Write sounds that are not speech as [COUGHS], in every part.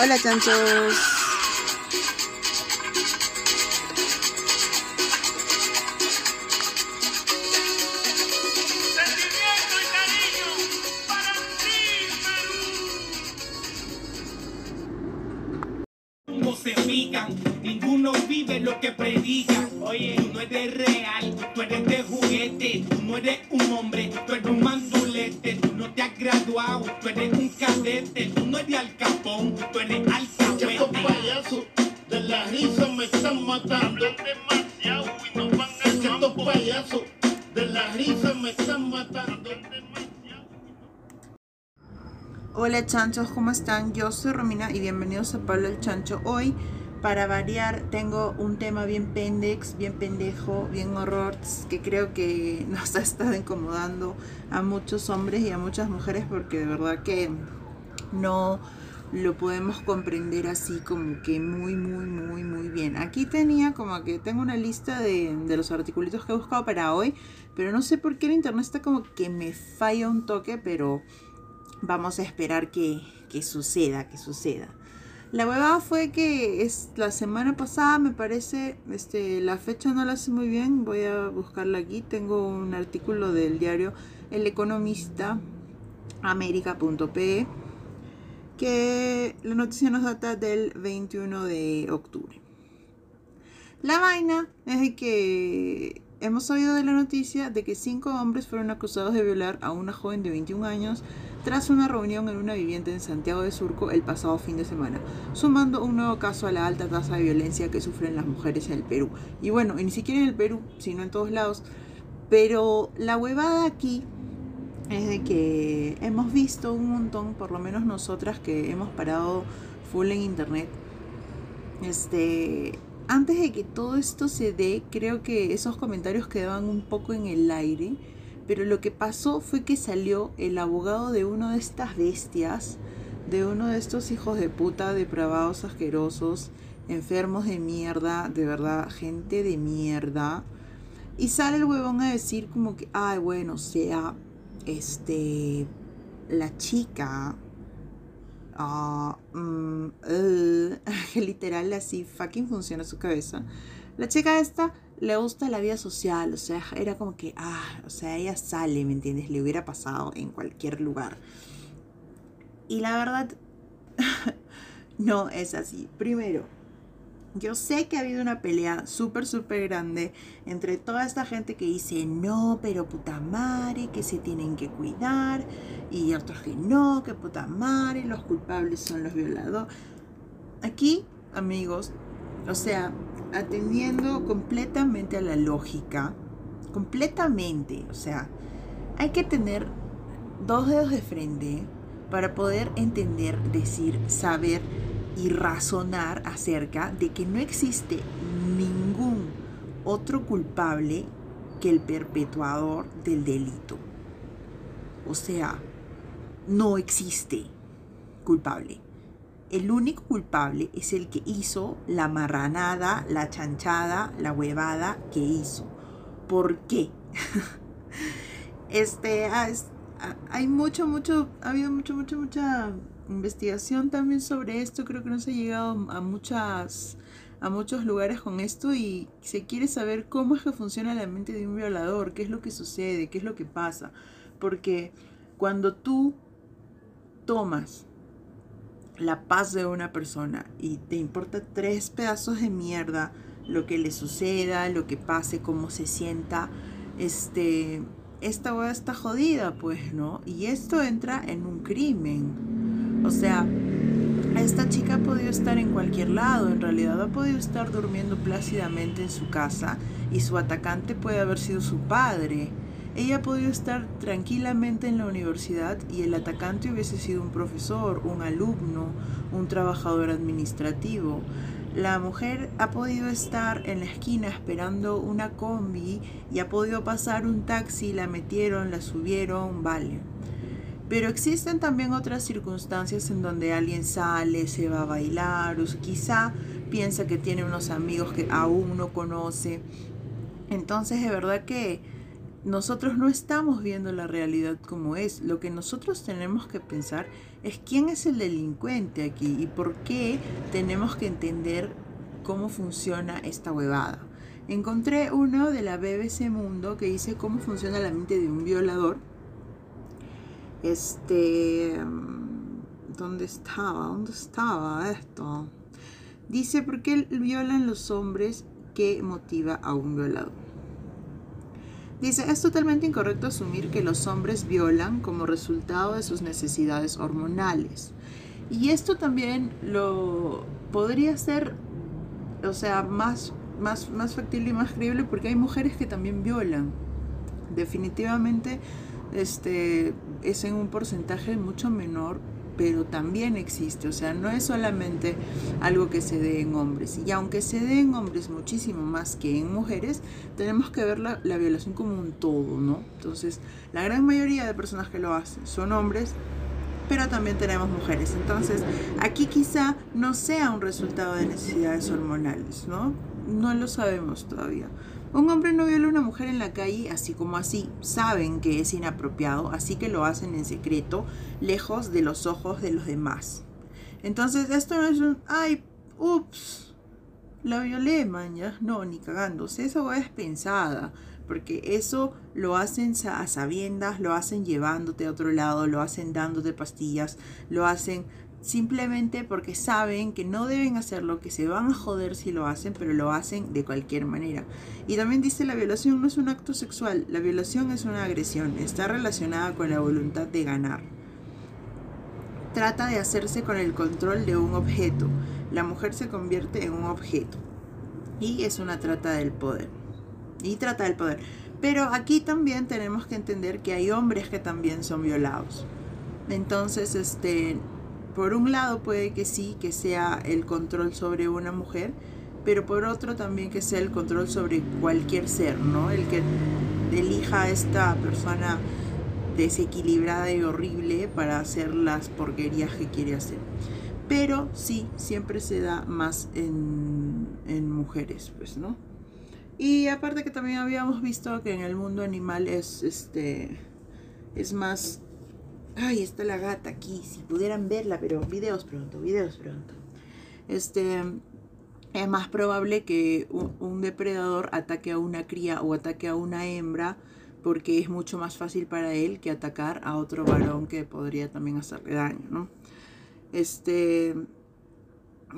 Hola chanchos. Chanchos, ¿cómo están? Yo soy Romina y bienvenidos a Pablo el Chancho. Hoy, para variar, tengo un tema bien pendex, bien pendejo, bien horror, que creo que [LAUGHS] nos ha estado incomodando a muchos hombres y a muchas mujeres porque de verdad que no lo podemos comprender así como que muy, muy, muy, muy bien. Aquí tenía como que tengo una lista de, de los articulitos que he buscado para hoy, pero no sé por qué el internet está como que me falla un toque, pero vamos a esperar que, que suceda, que suceda. La huevada fue que es la semana pasada, me parece, este, la fecha no la sé muy bien, voy a buscarla aquí. Tengo un artículo del diario El Economista, américa.pe, que la noticia nos data del 21 de octubre. La vaina es de que hemos oído de la noticia de que cinco hombres fueron acusados de violar a una joven de 21 años tras una reunión en una vivienda en Santiago de Surco el pasado fin de semana, sumando un nuevo caso a la alta tasa de violencia que sufren las mujeres en el Perú. Y bueno, ni siquiera en el Perú, sino en todos lados. Pero la huevada aquí es de que hemos visto un montón, por lo menos nosotras que hemos parado full en internet. Este, antes de que todo esto se dé, creo que esos comentarios quedaban un poco en el aire. Pero lo que pasó fue que salió el abogado de uno de estas bestias, de uno de estos hijos de puta, depravados, asquerosos, enfermos de mierda, de verdad, gente de mierda. Y sale el huevón a decir como que, ay, bueno, o sea, este, la chica, ah, mm, eh", [LAUGHS] que literal así fucking funciona su cabeza. La chica esta le gusta la vida social, o sea, era como que, ah, o sea, ella sale, ¿me entiendes? Le hubiera pasado en cualquier lugar. Y la verdad, [LAUGHS] no es así. Primero, yo sé que ha habido una pelea súper, súper grande entre toda esta gente que dice, no, pero puta madre, que se tienen que cuidar, y otros que no, que puta madre, los culpables son los violadores. Aquí, amigos, o sea, atendiendo completamente a la lógica, completamente, o sea, hay que tener dos dedos de frente para poder entender, decir, saber y razonar acerca de que no existe ningún otro culpable que el perpetuador del delito. O sea, no existe culpable. El único culpable es el que hizo la marranada, la chanchada, la huevada que hizo. ¿Por qué? [LAUGHS] este, ah, ah, hay mucho, mucho, ha habido mucho, mucho, mucha investigación también sobre esto. Creo que no se ha llegado a muchas, a muchos lugares con esto y se quiere saber cómo es que funciona la mente de un violador, qué es lo que sucede, qué es lo que pasa. Porque cuando tú tomas la paz de una persona y te importa tres pedazos de mierda lo que le suceda, lo que pase, cómo se sienta, este, esta hueá está jodida, pues, ¿no? Y esto entra en un crimen. O sea, esta chica ha podido estar en cualquier lado, en realidad ha podido estar durmiendo plácidamente en su casa y su atacante puede haber sido su padre. Ella ha podido estar tranquilamente en la universidad y el atacante hubiese sido un profesor, un alumno, un trabajador administrativo. La mujer ha podido estar en la esquina esperando una combi y ha podido pasar un taxi, la metieron, la subieron, vale. Pero existen también otras circunstancias en donde alguien sale, se va a bailar, o quizá piensa que tiene unos amigos que aún no conoce. Entonces, de verdad que nosotros no estamos viendo la realidad como es. Lo que nosotros tenemos que pensar es quién es el delincuente aquí y por qué tenemos que entender cómo funciona esta huevada. Encontré uno de la BBC Mundo que dice cómo funciona la mente de un violador. Este... ¿Dónde estaba? ¿Dónde estaba esto? Dice por qué violan los hombres que motiva a un violador. Dice, es totalmente incorrecto asumir que los hombres violan como resultado de sus necesidades hormonales. Y esto también lo podría ser, o sea, más, más, más factible y más creíble porque hay mujeres que también violan. Definitivamente este, es en un porcentaje mucho menor pero también existe, o sea, no es solamente algo que se dé en hombres. Y aunque se dé en hombres muchísimo más que en mujeres, tenemos que ver la, la violación como un todo, ¿no? Entonces, la gran mayoría de personas que lo hacen son hombres, pero también tenemos mujeres. Entonces, aquí quizá no sea un resultado de necesidades hormonales, ¿no? No lo sabemos todavía. Un hombre no viola a una mujer en la calle así como así. Saben que es inapropiado, así que lo hacen en secreto, lejos de los ojos de los demás. Entonces, esto no es un, ay, ups, la violé, ya. No, ni cagándose. Eso es pensada, porque eso lo hacen a sabiendas, lo hacen llevándote a otro lado, lo hacen dándote pastillas, lo hacen simplemente porque saben que no deben hacerlo, que se van a joder si lo hacen, pero lo hacen de cualquier manera. Y también dice la violación no es un acto sexual, la violación es una agresión, está relacionada con la voluntad de ganar. Trata de hacerse con el control de un objeto. La mujer se convierte en un objeto. Y es una trata del poder. Y trata del poder. Pero aquí también tenemos que entender que hay hombres que también son violados. Entonces, este, por un lado puede que sí, que sea el control sobre una mujer, pero por otro también que sea el control sobre cualquier ser, ¿no? El que elija a esta persona desequilibrada y horrible para hacer las porquerías que quiere hacer. Pero sí, siempre se da más en, en mujeres, pues, ¿no? Y aparte que también habíamos visto que en el mundo animal es este es más Ay, está la gata aquí, si pudieran verla, pero videos pronto, videos pronto. Este, es más probable que un, depredador ataque a una cría o ataque a una hembra porque es mucho más fácil para él que atacar a otro varón que podría también hacerle daño, ¿no? Este,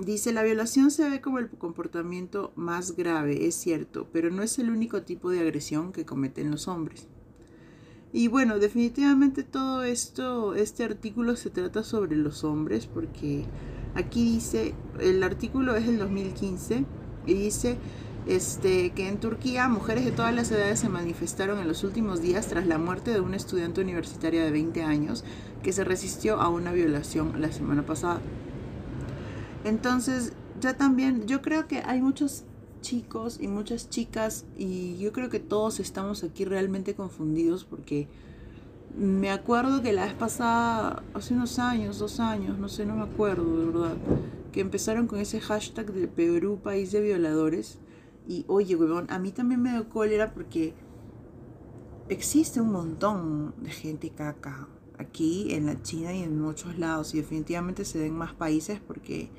dice, la violación se ve como el comportamiento más grave, es cierto, pero no es el único tipo de agresión que cometen los hombres. Y bueno, definitivamente todo esto, este artículo se trata sobre los hombres, porque aquí dice, el artículo es del 2015 y dice este, que en Turquía mujeres de todas las edades se manifestaron en los últimos días tras la muerte de una estudiante universitaria de 20 años que se resistió a una violación la semana pasada. Entonces, ya también, yo creo que hay muchos chicos y muchas chicas y yo creo que todos estamos aquí realmente confundidos porque me acuerdo que la vez pasada, hace unos años, dos años, no sé, no me acuerdo de verdad, que empezaron con ese hashtag de Perú, país de violadores. Y oye, huevón, a mí también me dio cólera porque existe un montón de gente caca aquí en la China y en muchos lados. Y definitivamente se ven más países porque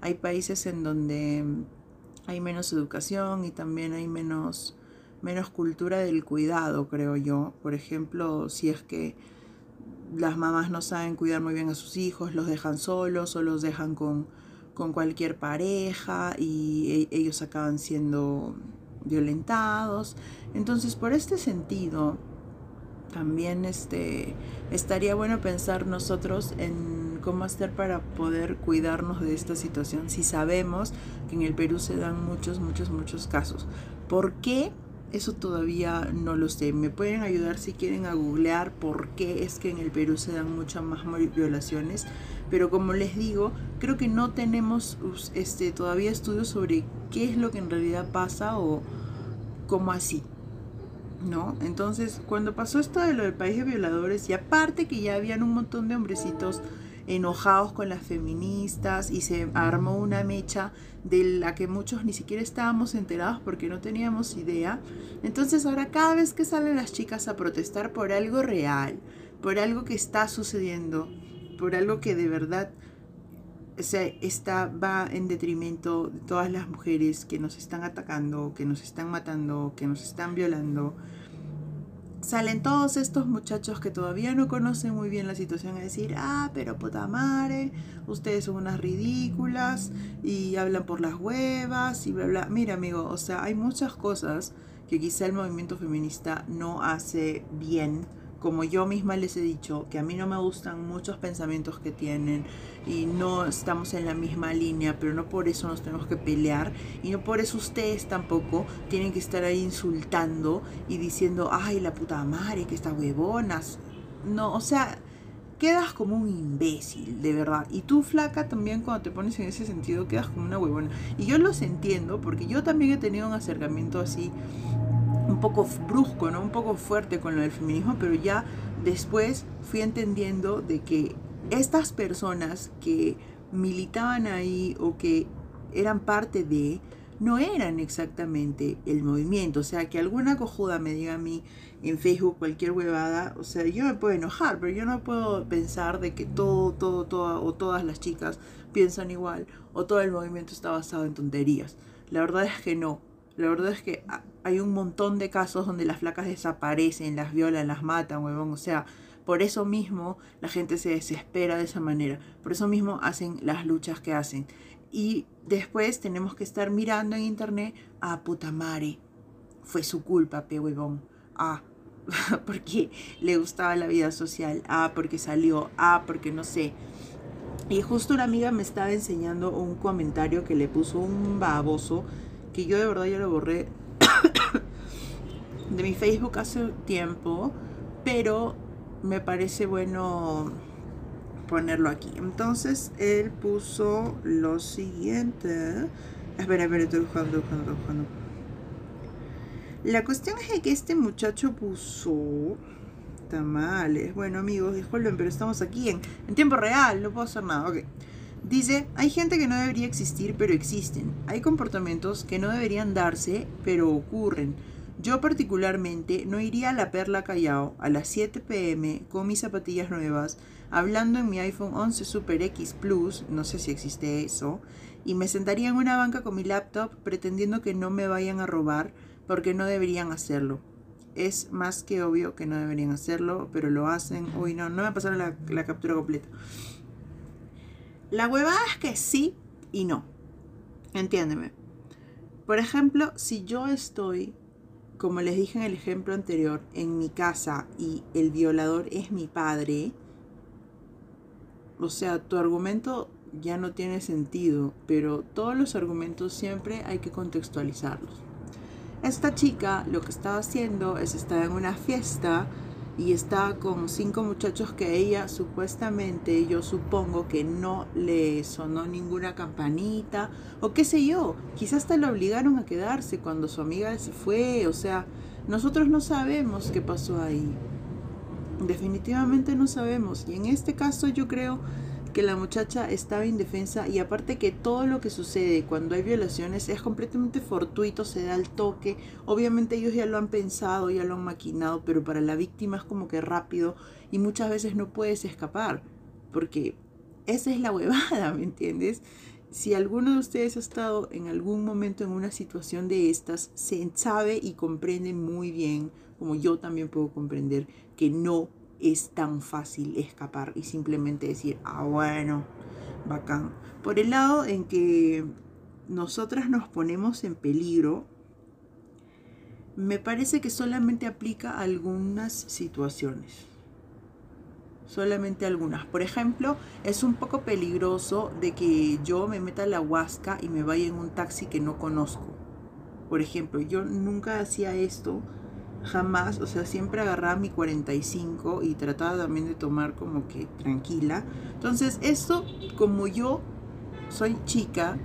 hay países en donde hay menos educación y también hay menos, menos cultura del cuidado, creo yo. Por ejemplo, si es que las mamás no saben cuidar muy bien a sus hijos, los dejan solos o los dejan con, con cualquier pareja y e, ellos acaban siendo violentados. Entonces, por este sentido, también este, estaría bueno pensar nosotros en cómo hacer para poder cuidarnos de esta situación si sabemos que en el Perú se dan muchos, muchos, muchos casos. ¿Por qué? Eso todavía no lo sé. Me pueden ayudar si quieren a googlear por qué es que en el Perú se dan muchas más violaciones. Pero como les digo, creo que no tenemos este, todavía estudios sobre qué es lo que en realidad pasa o cómo así. ¿no? Entonces, cuando pasó esto de lo del país de violadores, y aparte que ya habían un montón de hombrecitos enojados con las feministas y se armó una mecha de la que muchos ni siquiera estábamos enterados porque no teníamos idea. Entonces ahora cada vez que salen las chicas a protestar por algo real, por algo que está sucediendo, por algo que de verdad o sea, va en detrimento de todas las mujeres que nos están atacando, que nos están matando, que nos están violando. Salen todos estos muchachos que todavía no conocen muy bien la situación a decir, ah, pero puta madre, ustedes son unas ridículas y hablan por las huevas y bla, bla. Mira, amigo, o sea, hay muchas cosas que quizá el movimiento feminista no hace bien como yo misma les he dicho, que a mí no me gustan muchos pensamientos que tienen y no estamos en la misma línea, pero no por eso nos tenemos que pelear y no por eso ustedes tampoco tienen que estar ahí insultando y diciendo, ay, la puta madre, que está huevonas. No, o sea, quedas como un imbécil, de verdad. Y tú, flaca, también cuando te pones en ese sentido, quedas como una huevona. Y yo los entiendo porque yo también he tenido un acercamiento así un poco brusco, ¿no? Un poco fuerte con lo del feminismo, pero ya después fui entendiendo de que estas personas que militaban ahí o que eran parte de, no eran exactamente el movimiento. O sea, que alguna cojuda me diga a mí en Facebook cualquier huevada, o sea, yo me puedo enojar, pero yo no puedo pensar de que todo, todo, todo, o todas las chicas piensan igual, o todo el movimiento está basado en tonterías. La verdad es que no. La verdad es que hay un montón de casos donde las flacas desaparecen, las violan, las matan, huevón. O sea, por eso mismo la gente se desespera de esa manera. Por eso mismo hacen las luchas que hacen. Y después tenemos que estar mirando en internet a ah, puta madre. Fue su culpa, pe huevón. Ah, [LAUGHS] porque le gustaba la vida social. Ah, porque salió. Ah, porque no sé. Y justo una amiga me estaba enseñando un comentario que le puso un baboso que yo de verdad ya lo borré [COUGHS] de mi Facebook hace tiempo, pero me parece bueno ponerlo aquí. Entonces él puso lo siguiente. Espera, espera, estoy buscando, buscando, buscando. La cuestión es que este muchacho puso tamales. Bueno, amigos, disculpen, pero estamos aquí en, en tiempo real, no puedo hacer nada. Ok. Dice, hay gente que no debería existir, pero existen. Hay comportamientos que no deberían darse, pero ocurren. Yo particularmente no iría a la Perla Callao a las 7 pm con mis zapatillas nuevas, hablando en mi iPhone 11 Super X Plus, no sé si existe eso, y me sentaría en una banca con mi laptop pretendiendo que no me vayan a robar porque no deberían hacerlo. Es más que obvio que no deberían hacerlo, pero lo hacen. Uy, no, no me pasaron la, la captura completa. La huevada es que sí y no. Entiéndeme. Por ejemplo, si yo estoy, como les dije en el ejemplo anterior, en mi casa y el violador es mi padre, o sea, tu argumento ya no tiene sentido, pero todos los argumentos siempre hay que contextualizarlos. Esta chica lo que estaba haciendo es estar en una fiesta y está con cinco muchachos que ella supuestamente, yo supongo que no le sonó ninguna campanita o qué sé yo, quizás hasta la obligaron a quedarse cuando su amiga se fue, o sea, nosotros no sabemos qué pasó ahí. Definitivamente no sabemos y en este caso yo creo que la muchacha estaba indefensa y aparte que todo lo que sucede cuando hay violaciones es completamente fortuito, se da el toque. Obviamente ellos ya lo han pensado, ya lo han maquinado, pero para la víctima es como que rápido y muchas veces no puedes escapar porque esa es la huevada, ¿me entiendes? Si alguno de ustedes ha estado en algún momento en una situación de estas, se sabe y comprende muy bien, como yo también puedo comprender, que no es tan fácil escapar y simplemente decir, ah, bueno, bacán. Por el lado en que nosotras nos ponemos en peligro, me parece que solamente aplica a algunas situaciones. Solamente algunas. Por ejemplo, es un poco peligroso de que yo me meta a la huasca y me vaya en un taxi que no conozco. Por ejemplo, yo nunca hacía esto jamás, o sea, siempre agarraba mi 45 y trataba también de tomar como que tranquila. Entonces, esto, como yo soy chica,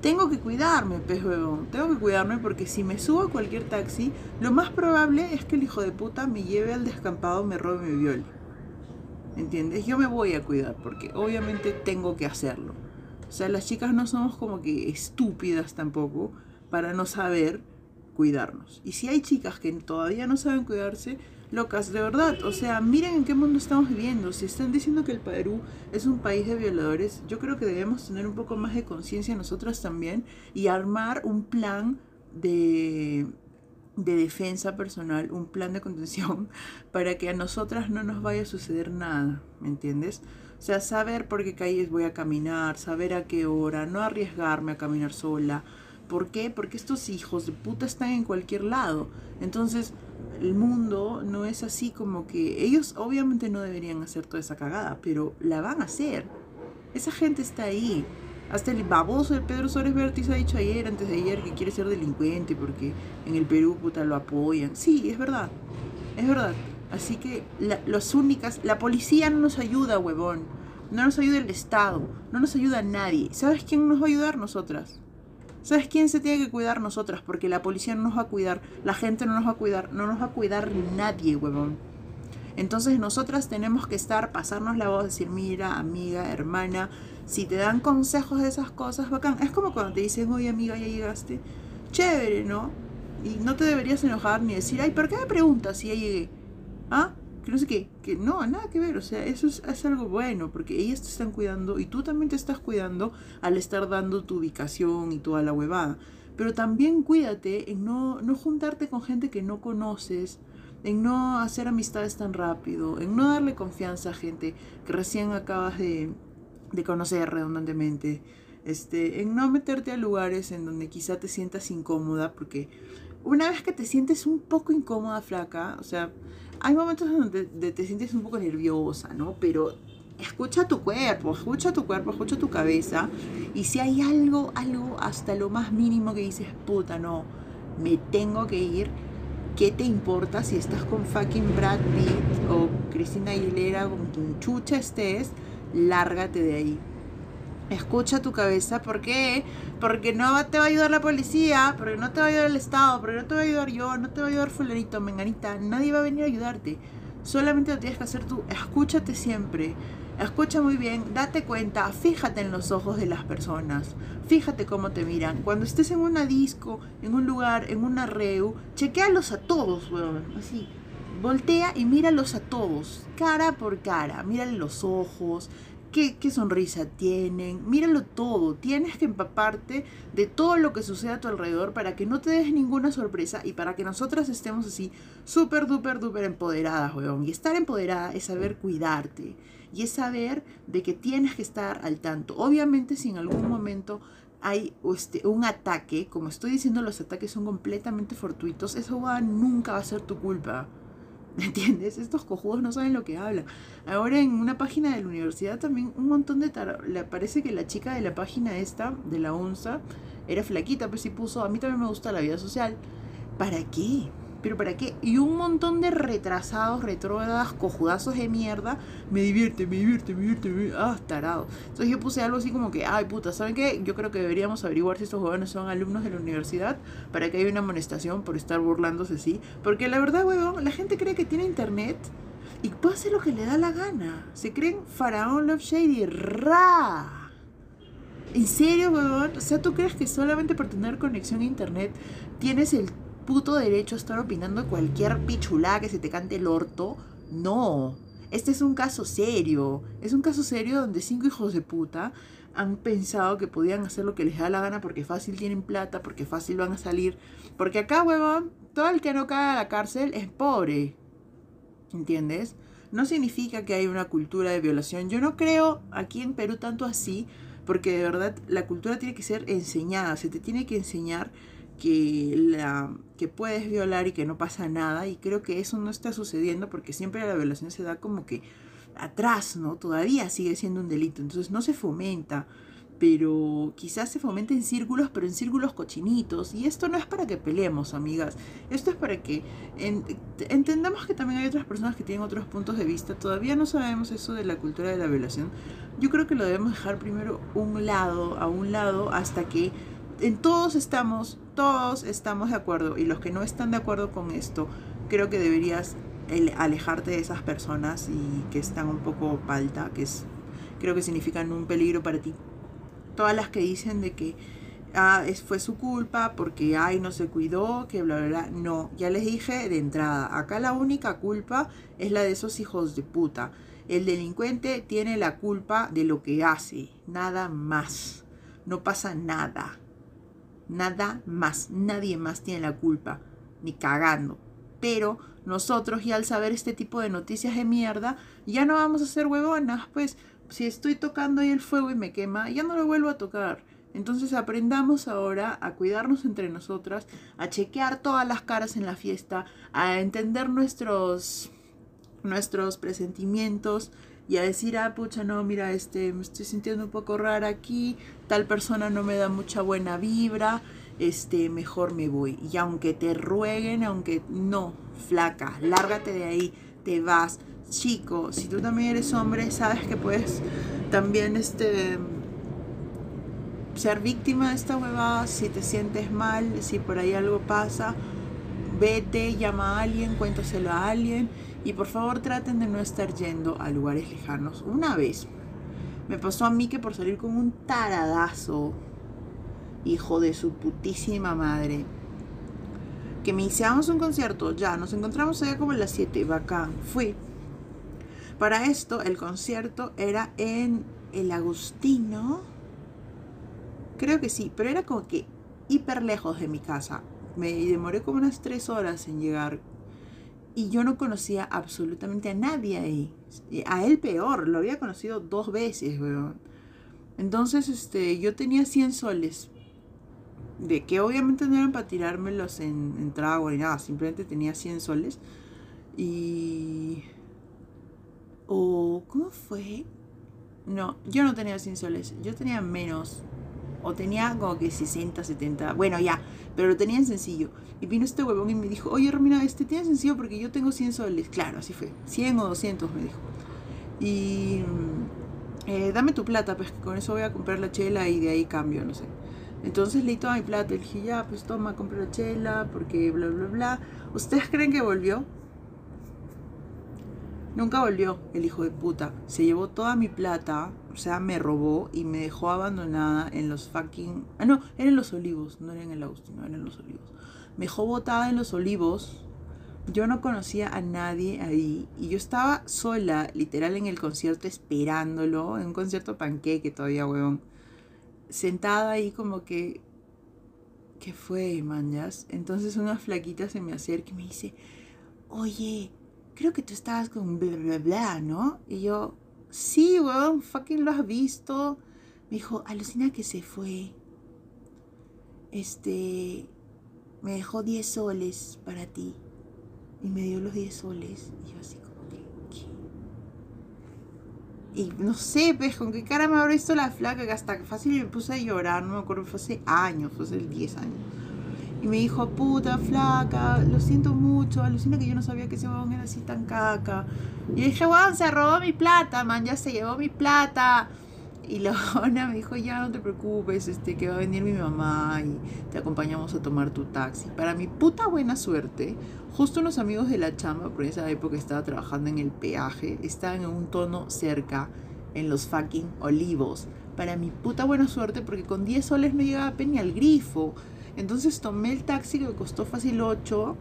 tengo que cuidarme, pez huevón. Tengo que cuidarme porque si me subo a cualquier taxi, lo más probable es que el hijo de puta me lleve al descampado, me robe me viole. ¿entiendes? Yo me voy a cuidar porque obviamente tengo que hacerlo. O sea, las chicas no somos como que estúpidas tampoco para no saber cuidarnos. Y si hay chicas que todavía no saben cuidarse, locas, de verdad. O sea, miren en qué mundo estamos viviendo. Si están diciendo que el Perú es un país de violadores, yo creo que debemos tener un poco más de conciencia nosotras también y armar un plan de, de defensa personal, un plan de contención [LAUGHS] para que a nosotras no nos vaya a suceder nada, ¿me entiendes? O sea, saber por qué calles voy a caminar, saber a qué hora, no arriesgarme a caminar sola. ¿Por qué? Porque estos hijos de puta están en cualquier lado. Entonces, el mundo no es así como que ellos obviamente no deberían hacer toda esa cagada, pero la van a hacer. Esa gente está ahí. Hasta el baboso de Pedro Suárez Vértiz ha dicho ayer, antes de ayer, que quiere ser delincuente porque en el Perú puta lo apoyan. Sí, es verdad. Es verdad. Así que la, las únicas, la policía no nos ayuda, huevón. No nos ayuda el Estado. No nos ayuda nadie. ¿Sabes quién nos va a ayudar? Nosotras. ¿Sabes quién se tiene que cuidar? Nosotras, porque la policía no nos va a cuidar, la gente no nos va a cuidar, no nos va a cuidar nadie, huevón. Entonces nosotras tenemos que estar, pasarnos la voz, decir, mira, amiga, hermana, si te dan consejos de esas cosas, bacán. Es como cuando te dicen, oye amiga, ya llegaste. Chévere, ¿no? Y no te deberías enojar ni decir, ay, ¿por qué me preguntas si ya llegué? ¿Ah? Que no sé qué, que no, nada que ver, o sea, eso es, es, algo bueno, porque ellas te están cuidando y tú también te estás cuidando al estar dando tu ubicación y toda la huevada. Pero también cuídate en no, no juntarte con gente que no conoces, en no hacer amistades tan rápido, en no darle confianza a gente que recién acabas de, de conocer redundantemente, este, en no meterte a lugares en donde quizá te sientas incómoda, porque una vez que te sientes un poco incómoda, flaca, o sea, hay momentos donde te sientes un poco nerviosa, ¿no? Pero escucha tu cuerpo, escucha tu cuerpo, escucha tu cabeza. Y si hay algo, algo hasta lo más mínimo que dices, puta, no, me tengo que ir. ¿Qué te importa si estás con fucking Brad Pitt o Cristina Aguilera, con quien chucha estés? Lárgate de ahí. Escucha tu cabeza, ¿por qué? Porque no te va a ayudar la policía, porque no te va a ayudar el Estado, porque no te va a ayudar yo, no te va a ayudar fulanito, menganita, nadie va a venir a ayudarte. Solamente lo tienes que hacer tú, escúchate siempre, escucha muy bien, date cuenta, fíjate en los ojos de las personas, fíjate cómo te miran. Cuando estés en una disco, en un lugar, en una reu, chequealos a todos, weón, así. Voltea y míralos a todos, cara por cara, mírale los ojos, qué, qué, sonrisa tienen, míralo todo, tienes que empaparte de todo lo que sucede a tu alrededor para que no te des ninguna sorpresa y para que nosotras estemos así súper, duper, duper empoderadas, weón. Y estar empoderada es saber cuidarte y es saber de que tienes que estar al tanto. Obviamente si en algún momento hay este, un ataque, como estoy diciendo, los ataques son completamente fortuitos, eso va, nunca va a ser tu culpa. ¿Entiendes? Estos cojudos no saben lo que hablan. Ahora en una página de la universidad también un montón de. Le parece que la chica de la página esta, de la ONSA, era flaquita, pues sí puso, a mí también me gusta la vida social. ¿Para qué? ¿Pero para qué? Y un montón de retrasados, retrógradas, cojudazos de mierda. Me divierte, me divierte, me divierte, me divierte. Ah, tarado. Entonces yo puse algo así como que, ay puta, ¿saben qué? Yo creo que deberíamos averiguar si estos jóvenes son alumnos de la universidad para que haya una amonestación por estar burlándose así. Porque la verdad, huevón, la gente cree que tiene internet y puede hacer lo que le da la gana. Se creen Faraón Love Shady. ¡Ra! ¿En serio, huevón? O sea, ¿tú crees que solamente por tener conexión a internet tienes el puto derecho a estar opinando cualquier pichulá que se te cante el orto. No. Este es un caso serio. Es un caso serio donde cinco hijos de puta han pensado que podían hacer lo que les da la gana porque fácil tienen plata, porque fácil van a salir. Porque acá, huevón, todo el que no cae a la cárcel es pobre. ¿Entiendes? No significa que hay una cultura de violación. Yo no creo aquí en Perú tanto así, porque de verdad la cultura tiene que ser enseñada. Se te tiene que enseñar que, la, que puedes violar y que no pasa nada. Y creo que eso no está sucediendo porque siempre la violación se da como que atrás, ¿no? Todavía sigue siendo un delito. Entonces no se fomenta. Pero quizás se fomenta en círculos, pero en círculos cochinitos. Y esto no es para que peleemos, amigas. Esto es para que en, entendamos que también hay otras personas que tienen otros puntos de vista. Todavía no sabemos eso de la cultura de la violación. Yo creo que lo debemos dejar primero un lado, a un lado, hasta que en todos estamos, todos estamos de acuerdo y los que no están de acuerdo con esto, creo que deberías alejarte de esas personas y que están un poco palta, que es creo que significan un peligro para ti. Todas las que dicen de que ah, fue su culpa porque ay no se cuidó, que bla bla bla. No, ya les dije de entrada, acá la única culpa es la de esos hijos de puta. El delincuente tiene la culpa de lo que hace, nada más. No pasa nada. Nada más. Nadie más tiene la culpa, ni cagando. Pero nosotros ya al saber este tipo de noticias de mierda, ya no vamos a ser huevonas, pues si estoy tocando ahí el fuego y me quema, ya no lo vuelvo a tocar. Entonces aprendamos ahora a cuidarnos entre nosotras, a chequear todas las caras en la fiesta, a entender nuestros nuestros presentimientos y a decir, ah, pucha, no, mira, este, me estoy sintiendo un poco rara aquí, tal persona no me da mucha buena vibra, este, mejor me voy. Y aunque te rueguen, aunque no, flaca, lárgate de ahí, te vas. Chico, si tú también eres hombre, sabes que puedes también, este, ser víctima de esta huevada, si te sientes mal, si por ahí algo pasa, vete, llama a alguien, cuéntaselo a alguien y por favor traten de no estar yendo a lugares lejanos. Una vez me pasó a mí que por salir con un taradazo, hijo de su putísima madre, que me iniciamos un concierto, ya, nos encontramos allá como a las 7, bacán, fui. Para esto el concierto era en el Agustino, creo que sí, pero era como que hiper lejos de mi casa. Me demoré como unas 3 horas en llegar y yo no conocía absolutamente a nadie ahí. A él peor, lo había conocido dos veces, weón. Entonces, este, yo tenía 100 soles. De que obviamente no eran para tirármelos en, en trago ni nada. Simplemente tenía 100 soles. Y... ¿O cómo fue? No, yo no tenía 100 soles. Yo tenía menos. O tenía como que 60, 70. Bueno, ya. Pero lo tenía en sencillo. Y vino este huevón y me dijo, oye Romina, este tiene sencillo porque yo tengo 100 soles. Claro, así fue. 100 o 200 me dijo. Y mm, eh, dame tu plata, pues con eso voy a comprar la chela y de ahí cambio, no sé. Entonces le di toda mi plata y dije, ya, pues toma, compra la chela porque bla, bla, bla. ¿Ustedes creen que volvió? Nunca volvió el hijo de puta. Se llevó toda mi plata, o sea, me robó y me dejó abandonada en los fucking... Ah, no, eran los olivos, no era en el Agustino, eran en los olivos me dejó botada en los olivos. Yo no conocía a nadie ahí y yo estaba sola, literal, en el concierto esperándolo, en un concierto panqueque todavía, weón. Sentada ahí como que... ¿Qué fue, manjas? Entonces una flaquita se me acerca y me dice, oye, creo que tú estabas con bla, bla, bla, ¿no? Y yo, sí, weón, fucking lo has visto. Me dijo, alucina que se fue. Este, me dejó 10 soles para ti. Y me dio los 10 soles. Y yo así como que, ¿qué? Y no sé, pues, con qué cara me habrá visto la flaca que hasta fácil me puse a llorar, no me acuerdo, fue hace años, fue hace 10 años. Y me dijo, puta, flaca, lo siento mucho, alucina que yo no sabía que ese huevón era así tan caca. Y dije, weón, se robó mi plata, man, ya se llevó mi plata. Y la [LAUGHS] me dijo, ya no te preocupes, este, que va a venir mi mamá y te acompañamos a tomar tu taxi. Para mi puta buena suerte, justo unos amigos de la chamba, por esa época estaba trabajando en el peaje, estaban en un tono cerca, en los fucking olivos. Para mi puta buena suerte, porque con 10 soles no llegaba ni al grifo. Entonces tomé el taxi que me costó fácil 8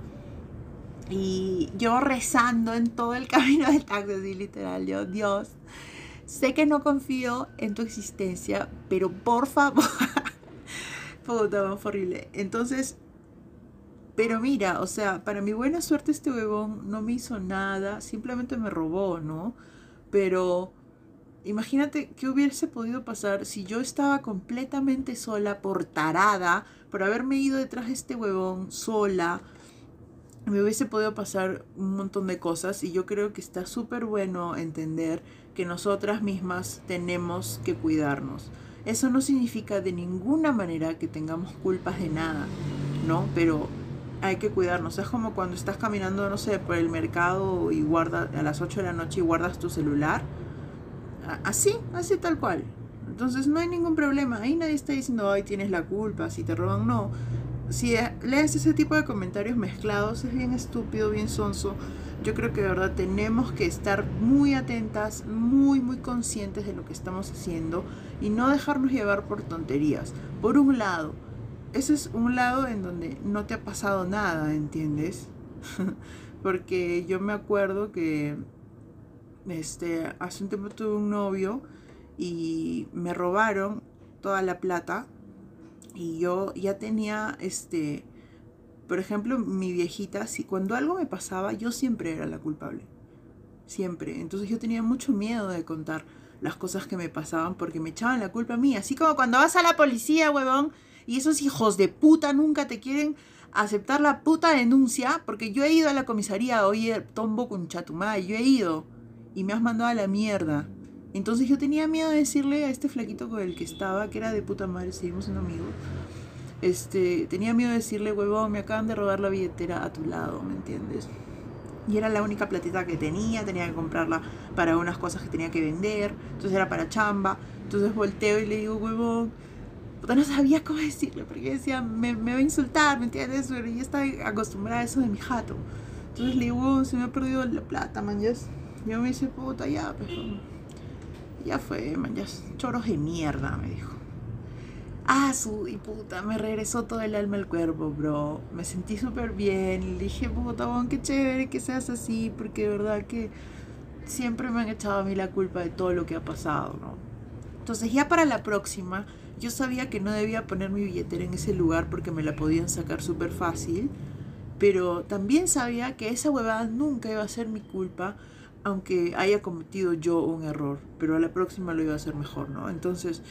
y yo rezando en todo el [LAUGHS] camino del taxi, así literal, yo, Dios Sé que no confío en tu existencia, pero por favor. Puta, [LAUGHS] fue horrible. Entonces, pero mira, o sea, para mi buena suerte este huevón no me hizo nada, simplemente me robó, ¿no? Pero imagínate qué hubiese podido pasar si yo estaba completamente sola por tarada, por haberme ido detrás de este huevón sola. Me hubiese podido pasar un montón de cosas y yo creo que está súper bueno entender que nosotras mismas tenemos que cuidarnos. Eso no significa de ninguna manera que tengamos culpas de nada, ¿no? Pero hay que cuidarnos. Es como cuando estás caminando, no sé, por el mercado y guardas a las 8 de la noche y guardas tu celular. Así, así tal cual. Entonces no hay ningún problema. Ahí nadie está diciendo, ay, tienes la culpa, si te roban, no. Si lees ese tipo de comentarios mezclados, es bien estúpido, bien sonso Yo creo que de verdad tenemos que estar muy atentas, muy, muy conscientes de lo que estamos haciendo y no dejarnos llevar por tonterías. Por un lado, ese es un lado en donde no te ha pasado nada, ¿entiendes? [LAUGHS] Porque yo me acuerdo que este, hace un tiempo tuve un novio y me robaron toda la plata. Y yo ya tenía este por ejemplo mi viejita si cuando algo me pasaba yo siempre era la culpable. Siempre. Entonces yo tenía mucho miedo de contar las cosas que me pasaban porque me echaban la culpa a mí. Así como cuando vas a la policía huevón y esos hijos de puta nunca te quieren aceptar la puta denuncia porque yo he ido a la comisaría oye tombo con chatumay yo he ido y me has mandado a la mierda entonces yo tenía miedo de decirle a este flaquito con el que estaba, que era de puta madre, seguimos siendo amigos. Este, tenía miedo de decirle, huevón, me acaban de robar la billetera a tu lado, ¿me entiendes? Y era la única platita que tenía, tenía que comprarla para unas cosas que tenía que vender, entonces era para chamba. Entonces volteo y le digo, huevón, puta, no sabía cómo decirle, porque decía, me, me va a insultar, ¿me entiendes? Pero yo estaba acostumbrada a eso de mi jato. Entonces le digo, se me ha perdido la plata, man. Yo me dice, puta, ya, ya fue, man, ya choros de mierda, me dijo. Ah, su y puta, me regresó todo el alma al cuerpo, bro. Me sentí súper bien. Le dije, puta, bon, qué chévere que seas así, porque de verdad que siempre me han echado a mí la culpa de todo lo que ha pasado, ¿no? Entonces, ya para la próxima, yo sabía que no debía poner mi billetera en ese lugar porque me la podían sacar súper fácil. Pero también sabía que esa huevada nunca iba a ser mi culpa aunque haya cometido yo un error, pero a la próxima lo iba a hacer mejor, ¿no? Entonces,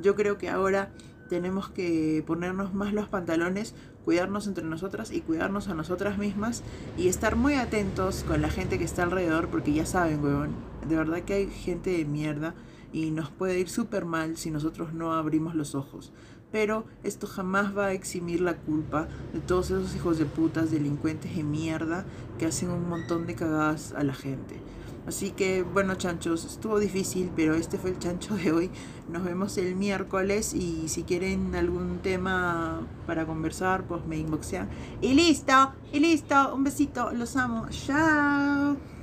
yo creo que ahora tenemos que ponernos más los pantalones, cuidarnos entre nosotras y cuidarnos a nosotras mismas y estar muy atentos con la gente que está alrededor, porque ya saben, huevón, de verdad que hay gente de mierda y nos puede ir súper mal si nosotros no abrimos los ojos. Pero esto jamás va a eximir la culpa de todos esos hijos de putas, delincuentes de mierda que hacen un montón de cagadas a la gente. Así que bueno chanchos, estuvo difícil, pero este fue el chancho de hoy. Nos vemos el miércoles y si quieren algún tema para conversar, pues me inboxean. Y listo, y listo, un besito, los amo. Chao.